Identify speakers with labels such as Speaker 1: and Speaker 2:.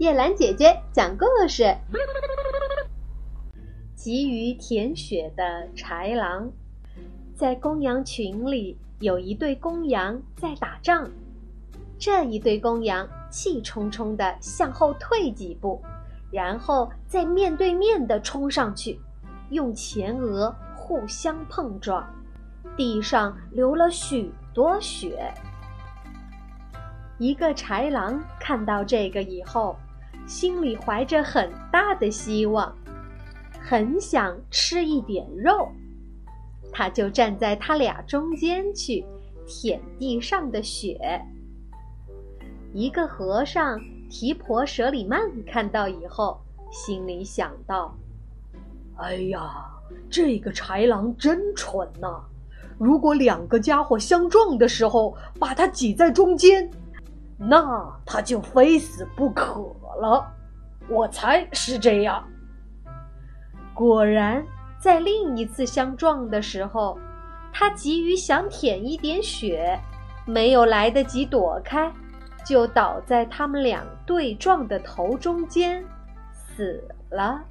Speaker 1: 叶兰姐姐讲故事：急于舔血的豺狼。在公羊群里，有一对公羊在打仗。这一对公羊气冲冲地向后退几步，然后再面对面地冲上去，用前额互相碰撞，地上流了许多血。一个豺狼看到这个以后，心里怀着很大的希望，很想吃一点肉，他就站在他俩中间去舔地上的雪。一个和尚提婆舍里曼看到以后，心里想到：“
Speaker 2: 哎呀，这个豺狼真蠢呐！如果两个家伙相撞的时候，把他挤在中间。”那他就非死不可了，我猜是这样。
Speaker 1: 果然，在另一次相撞的时候，他急于想舔一点血，没有来得及躲开，就倒在他们俩对撞的头中间，死了。